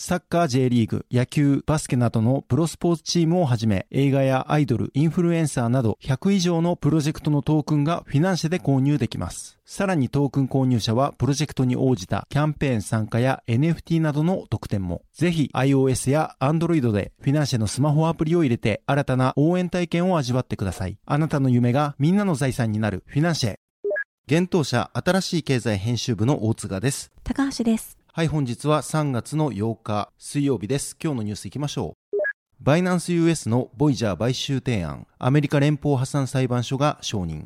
サッカー J リーグ、野球、バスケなどのプロスポーツチームをはじめ、映画やアイドル、インフルエンサーなど100以上のプロジェクトのトークンがフィナンシェで購入できます。さらにトークン購入者はプロジェクトに応じたキャンペーン参加や NFT などの特典も。ぜひ iOS や Android でフィナンシェのスマホアプリを入れて新たな応援体験を味わってください。あなたの夢がみんなの財産になるフィナンシェ。現当社新しい経済編集部の大塚です。高橋です。はい、本日は3月の8日水曜日です。今日のニュースいきましょう。バイナンス US のボイジャー買収提案、アメリカ連邦破産裁判所が承認。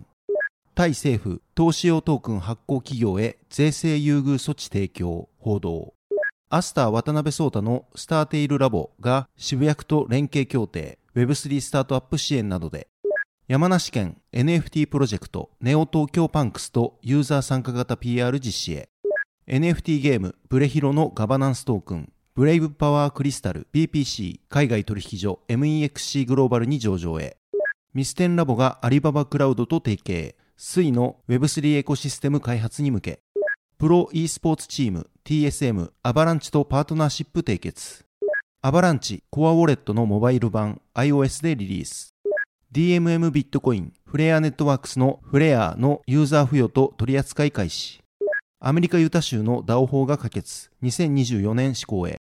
タイ政府、投資用トークン発行企業へ税制優遇措置提供、報道。アスター渡辺聡太のスターテイルラボが渋谷区と連携協定、Web3 スタートアップ支援などで、山梨県 NFT プロジェクトネオ東京パンクスとユーザー参加型 PR 実施へ。NFT ゲームブレヒロのガバナンストークンブレイブパワークリスタル BPC 海外取引所 MEXC グローバルに上場へ。ミステンラボがアリババクラウドと提携。水の Web3 エコシステム開発に向け。プロ e スポーツチーム TSM アバランチとパートナーシップ締結。アバランチコアウォレットのモバイル版 iOS でリリース。DMM ビットコインフレアネットワークスのフレアのユーザー付与と取扱い開始。アメリカユタ州の DAO 法が可決、2024年施行へ。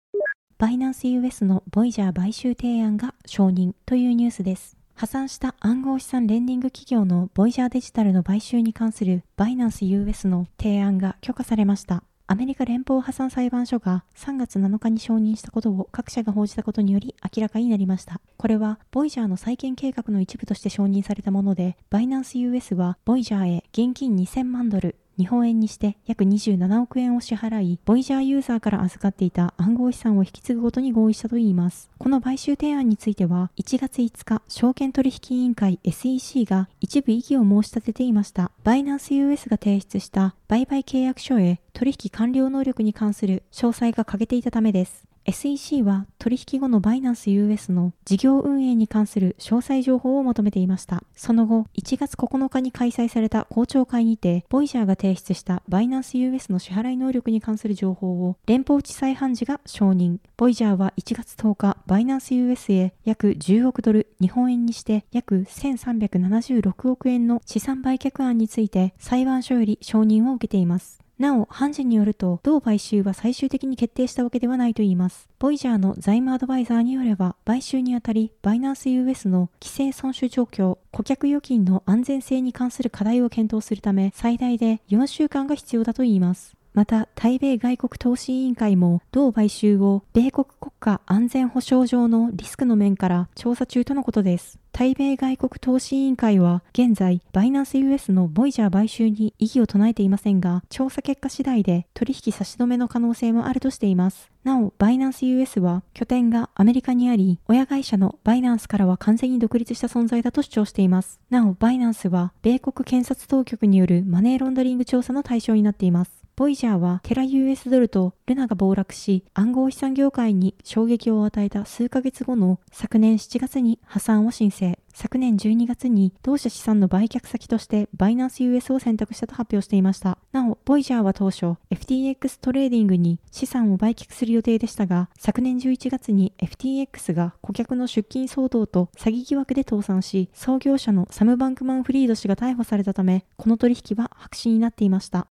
バイナンス US のボイジャー買収提案が承認というニュースです。破産した暗号資産レンディング企業のボイジャーデジタルの買収に関するバイナンス US の提案が許可されました。アメリカ連邦破産裁判所が3月7日に承認したことを各社が報じたことにより明らかになりました。これは、ボイジャーの再建計画の一部として承認されたもので、バイナンス US はボイジャーへ現金2000万ドル、日本円にして約27億円を支払い、ボイジャーユーザーから預かっていた暗号資産を引き継ぐことに合意したといいます。この買収提案については、1月5日、証券取引委員会 SEC が一部異議を申し立てていました。バイナンス US が提出した売買契約書へ取引完了能力に関する詳細が欠けていたためです。SEC は取引後のバイナンス US の事業運営に関する詳細情報を求めていました。その後、1月9日に開催された公聴会にて、ボイジャーが提出したバイナンス US の支払い能力に関する情報を連邦地裁判事が承認。ボイジャーは1月10日、バイナンス US へ約10億ドル、日本円にして約1376億円の資産売却案について裁判所より承認を受けています。なお、判事によると、同買収は最終的に決定したわけではないといいます。ボイジャーの財務アドバイザーによれば、買収にあたり、バイナンス US の規制損守状況、顧客預金の安全性に関する課題を検討するため、最大で4週間が必要だといいます。また、対米外国投資委員会も、同買収を米国国家安全保障上のリスクの面から調査中とのことです。対米外国投資委員会は、現在、バイナンス US のボイジャー買収に異議を唱えていませんが、調査結果次第で取引差し止めの可能性もあるとしています。なお、バイナンス US は拠点がアメリカにあり、親会社のバイナンスからは完全に独立した存在だと主張しています。なお、バイナンスは米国検察当局によるマネーロンダリング調査の対象になっています。ボイジャーはテラ US ドルとルナが暴落し、暗号資産業界に衝撃を与えた数ヶ月後の昨年7月に破産を申請。昨年12月に同社資産の売却先としてバイナンス US を選択したと発表していました。なお、ボイジャーは当初 FTX トレーディングに資産を売却する予定でしたが、昨年11月に FTX が顧客の出金騒動と詐欺疑惑で倒産し、創業者のサム・バンクマン・フリード氏が逮捕されたため、この取引は白紙になっていました。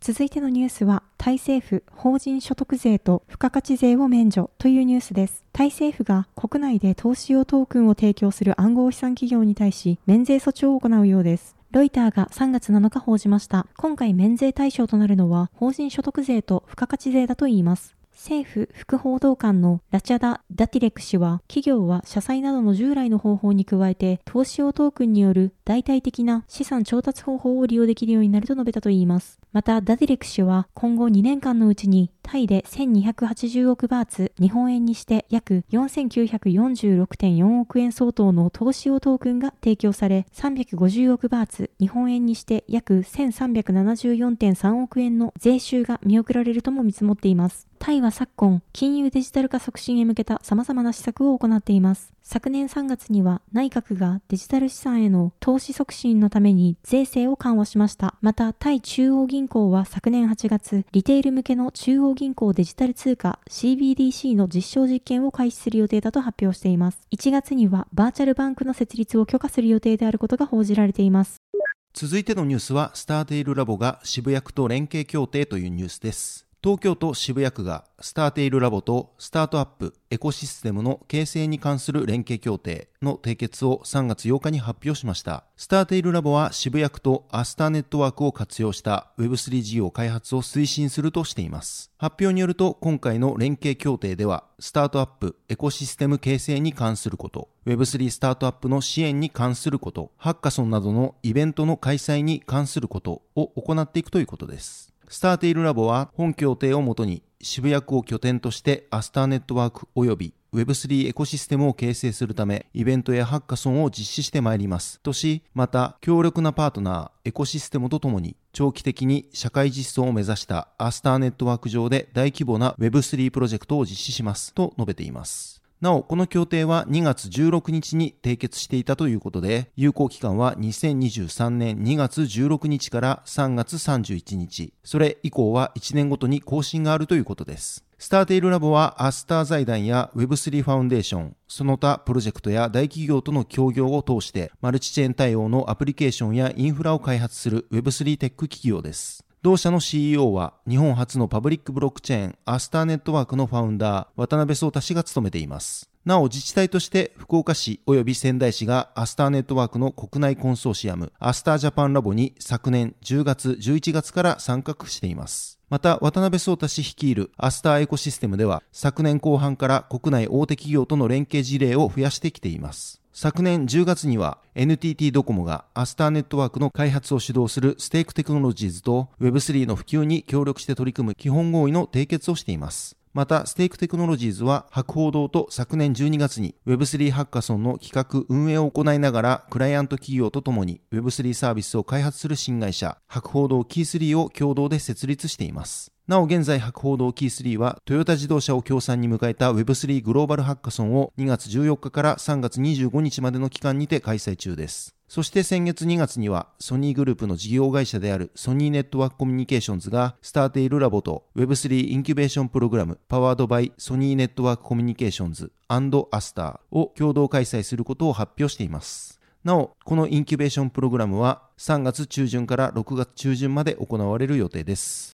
続いてのニュースは、タイ政府法人所得税と付加価値税を免除というニュースです。タイ政府が国内で投資用トークンを提供する暗号資産企業に対し、免税措置を行うようです。ロイターが3月7日報じました。今回免税対象となるのは、法人所得税と付加価値税だといいます。政府副報道官のラチャダ・ダティレク氏は、企業は社債などの従来の方法に加えて、投資用トークンによる代替的な資産調達方法を利用できるようになると述べたといいます。また、ダディレク氏は今後2年間のうちにタイで1280億バーツ、日本円にして約4946.4億円相当の投資用トークンが提供され、350億バーツ、日本円にして約1374.3億円の税収が見送られるとも見積もっています。タイは昨今、金融デジタル化促進へ向けた様々な施策を行っています。昨年3月には内閣がデジタル資産への投資促進のために税制を緩和しました。また、タイ中央銀行は昨年8月、リテール向けの中央銀行デジタル通貨 CBDC の実証実験を開始する予定だと発表しています。1月にはバーチャルバンクの設立を許可する予定であることが報じられています。続いてのニュースは、スターテイルラボが渋谷区と連携協定というニュースです。東京都渋谷区がスターテイルラボとスタートアップエコシステムの形成に関する連携協定の締結を3月8日に発表しました。スターテイルラボは渋谷区とアスターネットワークを活用した Web3 事業開発を推進するとしています。発表によると今回の連携協定ではスタートアップエコシステム形成に関すること、Web3 スタートアップの支援に関すること、ハッカソンなどのイベントの開催に関することを行っていくということです。スターテイルラボは本協定をもとに渋谷区を拠点としてアスターネットワーク及び Web3 エコシステムを形成するため、イベントやハッカソンを実施してまいります。とし、また、強力なパートナー、エコシステムとともに、長期的に社会実装を目指したアスターネットワーク上で大規模な Web3 プロジェクトを実施します。と述べています。なお、この協定は2月16日に締結していたということで、有効期間は2023年2月16日から3月31日、それ以降は1年ごとに更新があるということです。スターテイルラボはアスター財団や Web3 ファウンデーション、その他プロジェクトや大企業との協業を通してマルチチェーン対応のアプリケーションやインフラを開発する Web3 テック企業です。同社の CEO は日本初のパブリックブロックチェーンアスターネットワークのファウンダー渡辺聡太氏が務めています。なお自治体として福岡市及び仙台市がアスターネットワークの国内コンソーシアムアスタージャパンラボに昨年10月11月から参画しています。また、渡辺聡太氏率いるアスターエコシステムでは、昨年後半から国内大手企業との連携事例を増やしてきています。昨年10月には NTT ドコモがアスターネットワークの開発を主導するステークテクノロジーズと Web3 の普及に協力して取り組む基本合意の締結をしています。また、ステークテクノロジーズは博報堂と昨年12月に Web3 ハッカソンの企画運営を行いながらクライアント企業とともに Web3 サービスを開発する新会社博報堂キー3を共同で設立しています。なお現在博報堂キー3はトヨタ自動車を協賛に迎えた Web3 グローバルハッカソンを2月14日から3月25日までの期間にて開催中です。そして先月2月にはソニーグループの事業会社であるソニーネットワークコミュニケーションズがスターテイルラボと Web3 インキュベーションプログラム powered by ソニーネットワークコミュニケーションズアスターを共同開催することを発表しています。なお、このインキュベーションプログラムは3月中旬から6月中旬まで行われる予定です。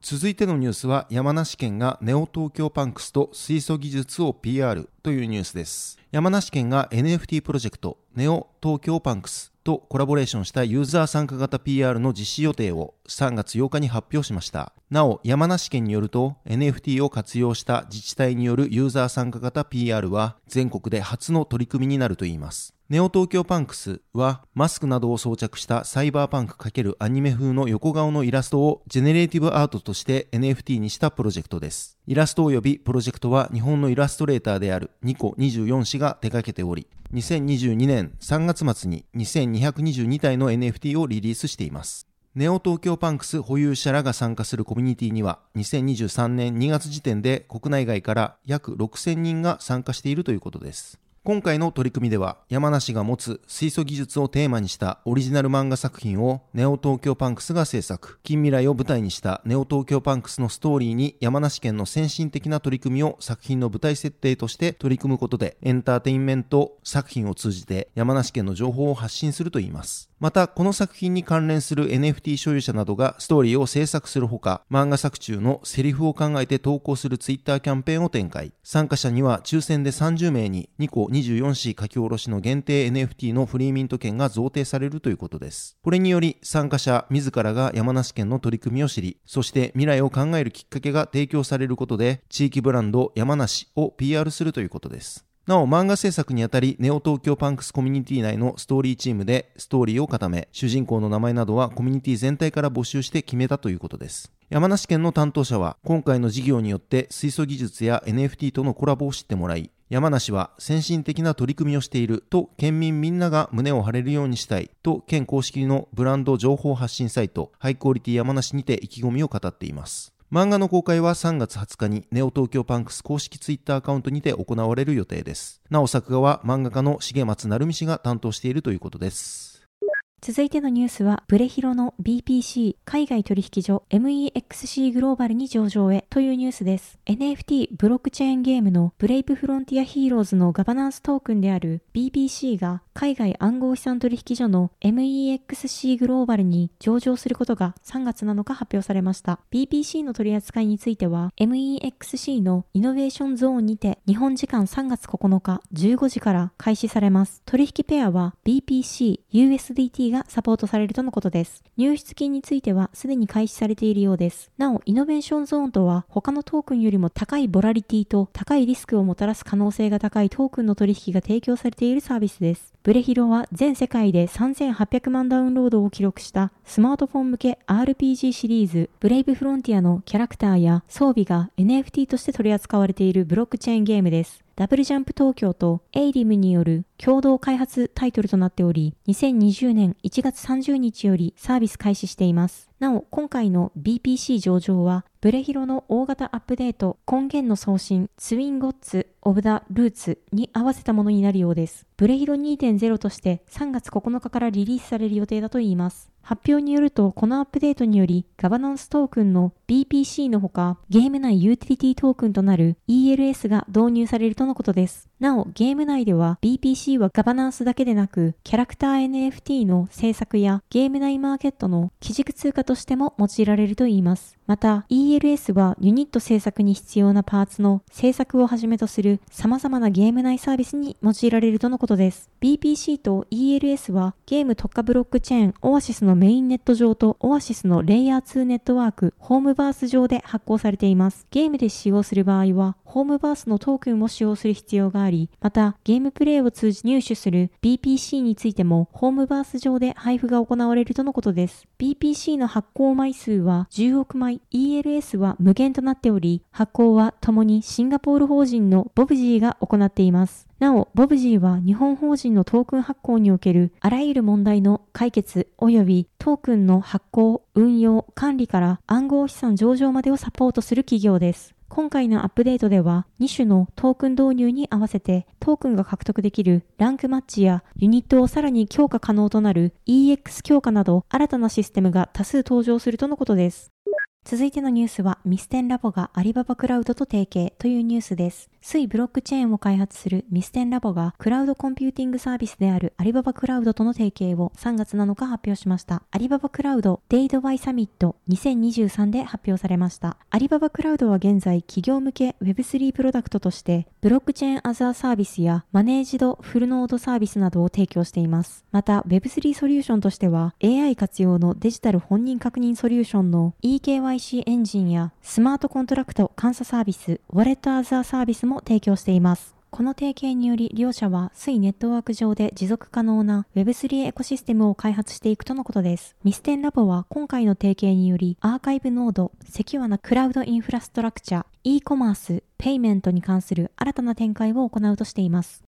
続いてのニュースは山梨県がネオ東京パンクスと水素技術を PR というニュースです。山梨県が NFT プロジェクトネオ東京パンクスとコラボレーションしたユーザー参加型 PR の実施予定を3月8日に発表しました。なお、山梨県によると NFT を活用した自治体によるユーザー参加型 PR は全国で初の取り組みになるといいます。ネオ東京パンクスはマスクなどを装着したサイバーパンク×アニメ風の横顔のイラストをジェネレーティブアートとして NFT にしたプロジェクトです。イラスト及びプロジェクトは日本のイラストレーターであるニコ24氏が手掛けており、2022年3月末に2222体の NFT をリリースしています。ネオ東京パンクス保有者らが参加するコミュニティには2023年2月時点で国内外から約6000人が参加しているということです。今回の取り組みでは山梨が持つ水素技術をテーマにしたオリジナル漫画作品をネオ東京パンクスが制作近未来を舞台にしたネオ東京パンクスのストーリーに山梨県の先進的な取り組みを作品の舞台設定として取り組むことでエンターテインメント作品を通じて山梨県の情報を発信するといいますまた、この作品に関連する NFT 所有者などがストーリーを制作するほか、漫画作中のセリフを考えて投稿する Twitter キャンペーンを展開。参加者には抽選で30名に2個 24C 書き下ろしの限定 NFT のフリーミント券が贈呈されるということです。これにより、参加者自らが山梨県の取り組みを知り、そして未来を考えるきっかけが提供されることで、地域ブランド山梨を PR するということです。なお、漫画制作にあたり、ネオ東京パンクスコミュニティ内のストーリーチームでストーリーを固め、主人公の名前などはコミュニティ全体から募集して決めたということです。山梨県の担当者は、今回の事業によって水素技術や NFT とのコラボを知ってもらい、山梨は先進的な取り組みをしていると県民みんなが胸を張れるようにしたいと県公式のブランド情報発信サイトハイクオリティ山梨にて意気込みを語っています。漫画の公開は3月20日にネオ東京パンクス公式ツイッターアカウントにて行われる予定です。なお作画は漫画家の重松成美氏が担当しているということです。続いてのニュースは、ブレヒロの BPC 海外取引所 MEXC グローバルに上場へというニュースです。NFT ブロックチェーンゲームのブレイブフロンティアヒーローズのガバナンストークンである BPC が海外暗号資産取引所の MEXC グローバルに上場することが3月7日発表されました。BPC の取り扱いについては MEXC のイノベーションゾーンにて日本時間3月9日15時から開始されます。取引ペアは BPC、USDT がサポートされるとのことです。入出金についてはすでに開始されているようです。なお、イノベーションゾーンとは他のトークンよりも高いボラリティと高いリスクをもたらす可能性が高いトークンの取引が提供されているサービスです。ブレヒロは全世界で3800万ダウンロードを記録したスマートフォン向け RPG シリーズブレイブフロンティアのキャラクターや装備が NFT として取り扱われているブロックチェーンゲームです。ダブルジャンプ東京とエイリムによる共同開発タイトルとなっており、2020年1月30日よりサービス開始しています。なお、今回の BPC 上場は、ブレヒロの大型アップデート、根源の送信、ツインゴッツ、オブダ・ルーツに合わせたものになるようです。ブレヒロ2.0として3月9日からリリースされる予定だといいます。発表によると、このアップデートにより、ガバナンストークンの BPC のほか、ゲーム内ユーティリティトークンとなる ELS が導入されるとのことです。なお、ゲーム内では BPC はガバナンスだけでなく、キャラクター NFT の制作やゲーム内マーケットの基軸通貨としても用いられるといいます。また ILS はユニット制作に必要なパーツの制作をはじめとする様々なゲーム内サービスに用いられるとのことです。BPC と ELS はゲーム特化ブロックチェーンオアシスのメインネット上とオアシスのレイヤー2ネットワークホームバース上で発行されています。ゲームで使用する場合はホームバースのトークンを使用する必要があり、またゲームプレイを通じ入手する BPC についてもホームバース上で配布が行われるとのことです。BPC の発行枚数は10億枚 ELS は無限となっており、発行は共にシンガポール法人のボブジーが行っています。なお、ボブジーは日本法人のトークン発行におけるあらゆる問題の解決及びトークンの発行、運用、管理から暗号資産上場までをサポートする企業です。今回のアップデートでは2種のトークン導入に合わせてトークンが獲得できるランクマッチやユニットをさらに強化可能となる EX 強化など新たなシステムが多数登場するとのことです。続いてのニュースはミステンラボがアリババクラウドと提携というニュースです。 Sui ブロックチェーンを開発するミステンラボがクラウドコンピューティングサービスであるアリババクラウドとの提携を3月7日発表しました。アリババクラウド Day Dubai Summit 2023で発表されました。アリババクラウドは現在企業向け Web3 プロダクトとしてブロックチェーン as a service やマネージドフルノードサービスなどを提供しています。また Web3 ソリューションとしては AI 活用のデジタル本人確認ソリューションの EKY KYC エンジンやスマートコントラクト監査サービス、ウォレット as a service も提供しています。この提携により両社は Sui ネットワーク上で持続可能な Web3 エコシステムを開発していくとのことです。ミステンラボは今回の提携によりアーカイブノード、セキュアなクラウドインフラストラクチャ、e コマース、ペイメントに関する新たな展開を行うとしています。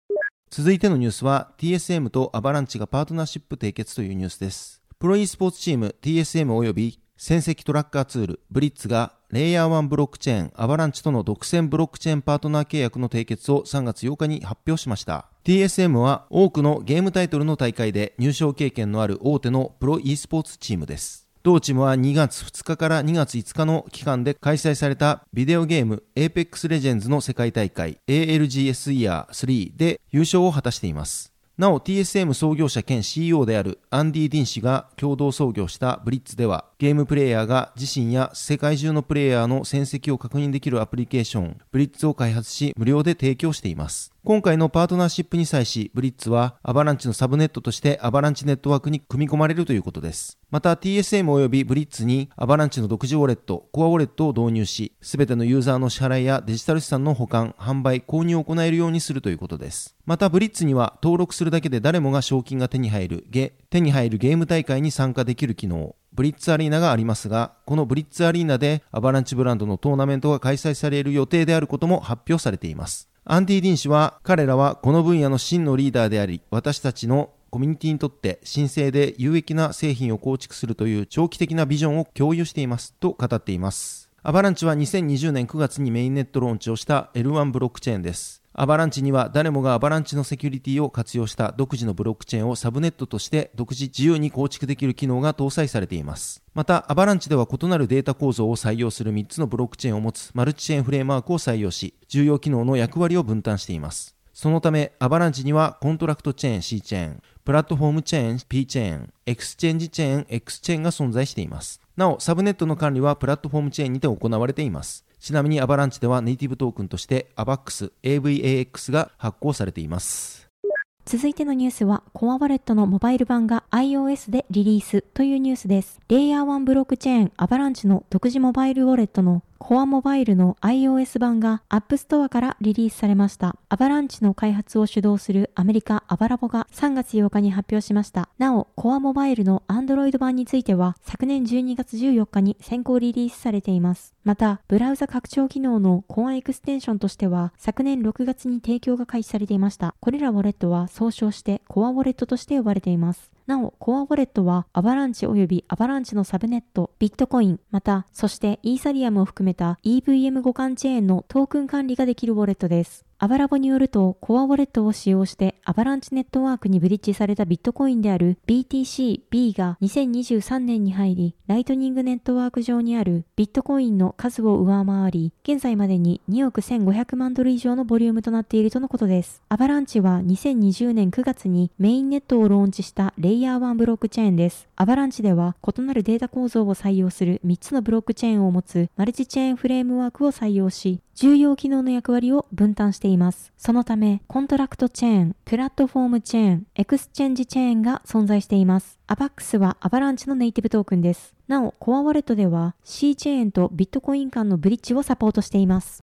続いてのニュースは TSM とアバランチがパートナーシップ締結というニュースです。プロ e スポーツチーム TSM 及び戦績トラッカーツールブリッツがレイヤー1ブロックチェーンアバランチとの独占ブロックチェーンパートナー契約の締結を3月8日に発表しました。TSM は多くのゲームタイトルの大会で入賞経験のある大手のプロ e スポーツチームです。同チームは2月2日から2月5日の期間で開催されたビデオゲーム Apex Legends の世界大会 ALGS Year 3で優勝を果たしています。なお TSM 創業者兼 CEO であるアンディ・ディン氏が共同創業したブリッツではゲームプレイヤーが自身や世界中のプレイヤーの戦績を確認できるアプリケーションブリッツを開発し無料で提供しています。今回のパートナーシップに際し、ブリッツはアバランチのサブネットとしてアバランチネットワークに組み込まれるということです。また TSM 及びブリッツにアバランチの独自ウォレット、コアウォレットを導入し、すべてのユーザーの支払いやデジタル資産の保管、販売、購入を行えるようにするということです。またブリッツには登録するだけで誰もが賞金が手に入るゲ、手に入るゲーム大会に参加できる機能、ブリッツアリーナがありますが、このブリッツアリーナでアバランチブランドのトーナメントが開催される予定であることも発表されています。アンディ・ディン氏は、彼らはこの分野の真のリーダーであり、私たちのコミュニティにとって神聖で有益な製品を構築するという長期的なビジョンを共有していますと語っています。アバランチは2020年9月にメインネットローンチをした L1 ブロックチェーンです。アバランチには誰もがアバランチのセキュリティを活用した独自のブロックチェーンをサブネットとして独自自由に構築できる機能が搭載されています。また、アバランチでは異なるデータ構造を採用する3つのブロックチェーンを持つマルチチェーンフレームワークを採用し、重要機能の役割を分担しています。そのため、アバランチにはコントラクトチェーン C チェーン、プラットフォームチェーン P チェーン、エクスチェンジチェーン X チェーンが存在しています。なお、サブネットの管理はプラットフォームチェーンにて行われています。ちなみにアバランチではネイティブトークンとして AVAX、AVAX が発行されています。続いてのニュースは、コアウォレットのモバイル版が iOS でリリースというニュースです。レイヤー1ブロックチェーンアバランチの独自モバイルウォレットのコアモバイルの iOS 版が App Store からリリースされました。アバランチの開発を主導するアメリカアバラボが3月8日に発表しました。なお、コアモバイルの Android 版については昨年12月14日に先行リリースされています。また、ブラウザ拡張機能のコアエクステンションとしては昨年6月に提供が開始されていました。これらウォレットは総称してコアウォレットとして呼ばれています。なお、コアウォレットはアバランチ及びアバランチのサブネット、ビットコイン、また、そしてイーサリアムを含めた EVM 互換チェーンのトークン管理ができるウォレットです。アバラボによると、コアウォレットを使用してアバランチネットワークにブリッジされたビットコインである BTC-B が2023年に入り、ライトニングネットワーク上にあるビットコインの数を上回り、現在までに2億1500万ドル以上のボリュームとなっているとのことです。アバランチは2020年9月にメインネットをローンチしたレイヤー1ブロックチェーンです。アバランチでは異なるデータ構造を採用する3つのブロックチェーンを持つマルチチェーンフレームワークを採用し、重要機能の役割を分担してています。そのため、コントラクトチェーン、プラットフォームチェーン、エクスチェンジチェーンが存在しています。アバックスはアバランチのネイティブトークンです。なお、コアウォレットでは C チェーンとビットコイン間のブリッジをサポートしています。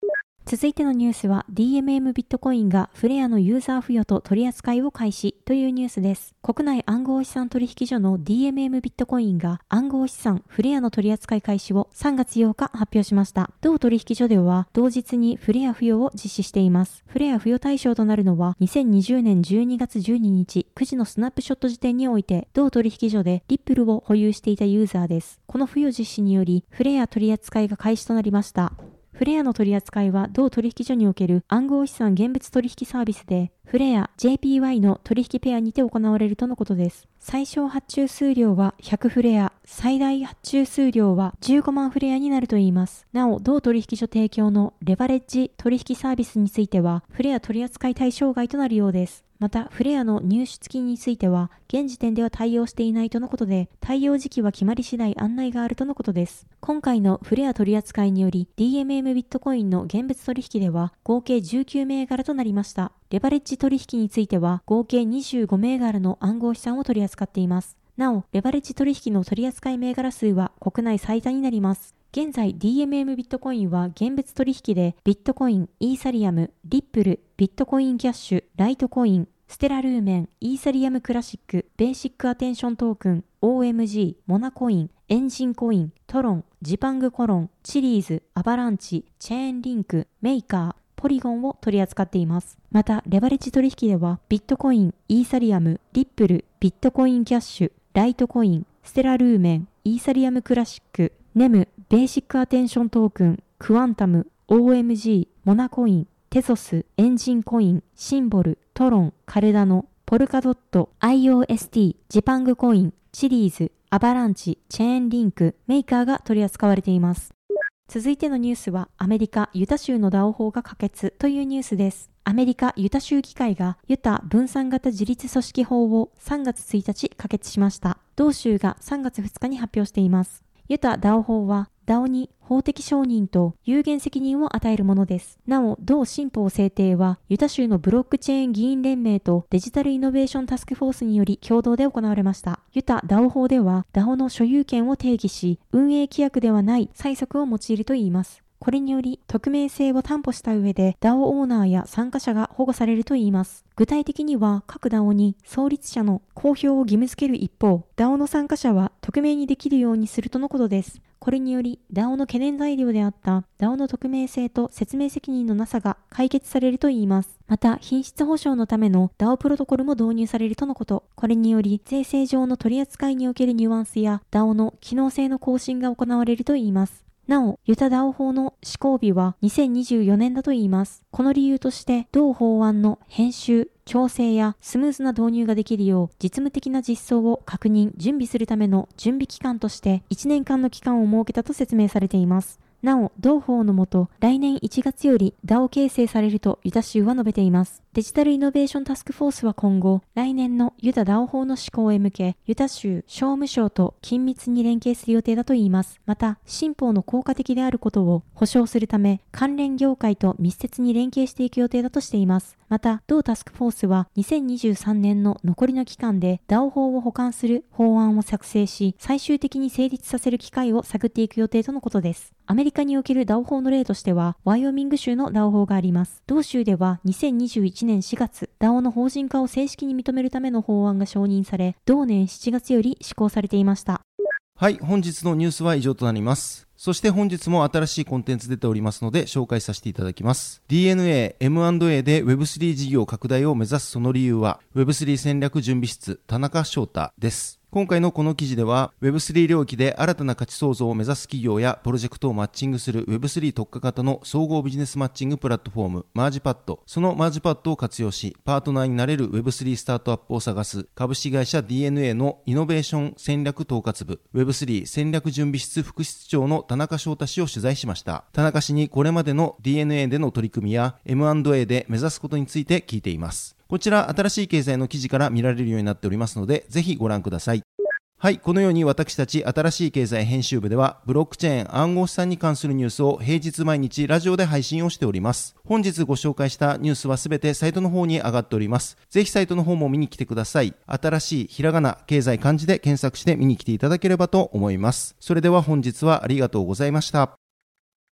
続いてのニュースは DMM ビットコインがフレアのユーザー付与と取り扱いを開始というニュースです。国内暗号資産取引所の DMM ビットコインが暗号資産フレアの取り扱い開始を3月8日発表しました。同取引所では同日にフレア付与を実施しています。フレア付与対象となるのは2020年12月12日9時のスナップショット時点において同取引所でリップルを保有していたユーザーです。この付与実施によりフレア取り扱いが開始となりました。フレアの取り扱いは同取引所における暗号資産現物取引サービスで、フレア JPY の取引ペアにて行われるとのことです。最小発注数量は100フレア、最大発注数量は15万フレアになるといいます。なお、同取引所提供のレバレッジ取引サービスについては、フレア取扱い対象外となるようです。また、フレアの入出金については、現時点では対応していないとのことで、対応時期は決まり次第案内があるとのことです。今回のフレア取扱いにより、DMM ビットコインの現物取引では、合計19銘柄となりました。レバレッジ取引については、合計25銘柄の暗号資産を取り扱っています。なお、レバレッジ取引の取扱い銘柄数は国内最多になります。現在 DMM ビットコインは現物取引でビットコイン、イーサリアム、リップル、ビットコインキャッシュ、ライトコイン、ステラルーメン、イーサリアムクラシック、ベーシックアテンショントークン、OMG、モナコイン、エンジンコイン、トロン、ジパングコロン、チリーズ、アバランチ、チェーンリンク、メーカー、ポリゴンを取り扱っています。また、レバレッジ取引では、ビットコイン、イーサリアム、リップル、ビットコインキャッシュ、ライトコイン、ステラルーメン、イーサリアムクラシック、NEM、ベーシックアテンショントークン、クワンタム、OMG、モナコイン、テソス、エンジンコイン、シンボル、トロン、カルダノ、ポルカドット、IOST、ジパングコイン、シリーズ、アバランチ、チェーンリンク、メーカーが取り扱われています。続いてのニュースは、アメリカ・ユタ州のダオ法が可決というニュースです。アメリカ・ユタ州議会がユタ分散型自立組織法を3月1日可決しました。同州が3月2日に発表しています。ユタダオ法はダオに法的承認と有限責任を与えるものです。なお、同新法制定は、ユタ州のブロックチェーン議員連盟とデジタルイノベーションタスクフォースにより共同で行われました。ユタダオ法では、ダオの所有権を定義し、運営規約ではない催促を用いるといいます。これにより、匿名性を担保した上で DAO オーナーや参加者が保護されるといいます。具体的には、各 DAO に創立者の公表を義務付ける一方、DAO の参加者は匿名にできるようにするとのことです。これにより DAO の懸念材料であった DAO の匿名性と説明責任のなさが解決されるといいます。また、品質保証のための DAO プロトコルも導入されるとのこと。これにより、税制上の取り扱いにおけるニュアンスや DAO の機能性の更新が行われるといいます。なお、ユタダオ法の施行日は2024年だといいます。この理由として、同法案の編集、調整やスムーズな導入ができるよう実務的な実装を確認、準備するための準備期間として1年間の期間を設けたと説明されています。なお、同法のもと、来年1月より DAO 形成されるとユタ州は述べています。デジタルイノベーションタスクフォースは今後、来年のユタ DAO 法の施行へ向け、ユタ州商務省と緊密に連携する予定だといいます。また、新法の効果的であることを保証するため、関連業界と密接に連携していく予定だとしています。また、同タスクフォースは2023年の残りの期間で DAO 法を保管する法案を作成し、最終的に成立させる機会を探っていく予定とのことです。アメリカにおける DAO 法の例としては、ワイオミング州の DAO 法があります。同州では2021年4月、DAO の法人化を正式に認めるための法案が承認され、同年7月より施行されていました。はい、本日のニュースは以上となります。そして本日も新しいコンテンツ出ておりますので紹介させていただきます。DNA、M&A で Web3 事業拡大を目指すその理由は Web3 戦略準備室田中翔太です。今回のこの記事では Web3 領域で新たな価値創造を目指す企業やプロジェクトをマッチングする Web3 特化型の総合ビジネスマッチングプラットフォームマージパッド。そのマージパッドを活用しパートナーになれる Web3 スタートアップを探す株式会社 DNA のイノベーション戦略統括部。Web3 戦略準備室副室長の田中翔太氏を取材しました。田中氏にこれまでの DNA での取り組みや M&A で目指すことについて聞いています。こちら新しい経済の記事から見られるようになっておりますのでぜひご覧くださいはい、このように私たち新しい経済編集部では、ブロックチェーン暗号資産に関するニュースを平日毎日ラジオで配信をしております。本日ご紹介したニュースはすべてサイトの方に上がっております。ぜひサイトの方も見に来てください。新しいひらがな、経済漢字で検索して見に来ていただければと思います。それでは本日はありがとうございました。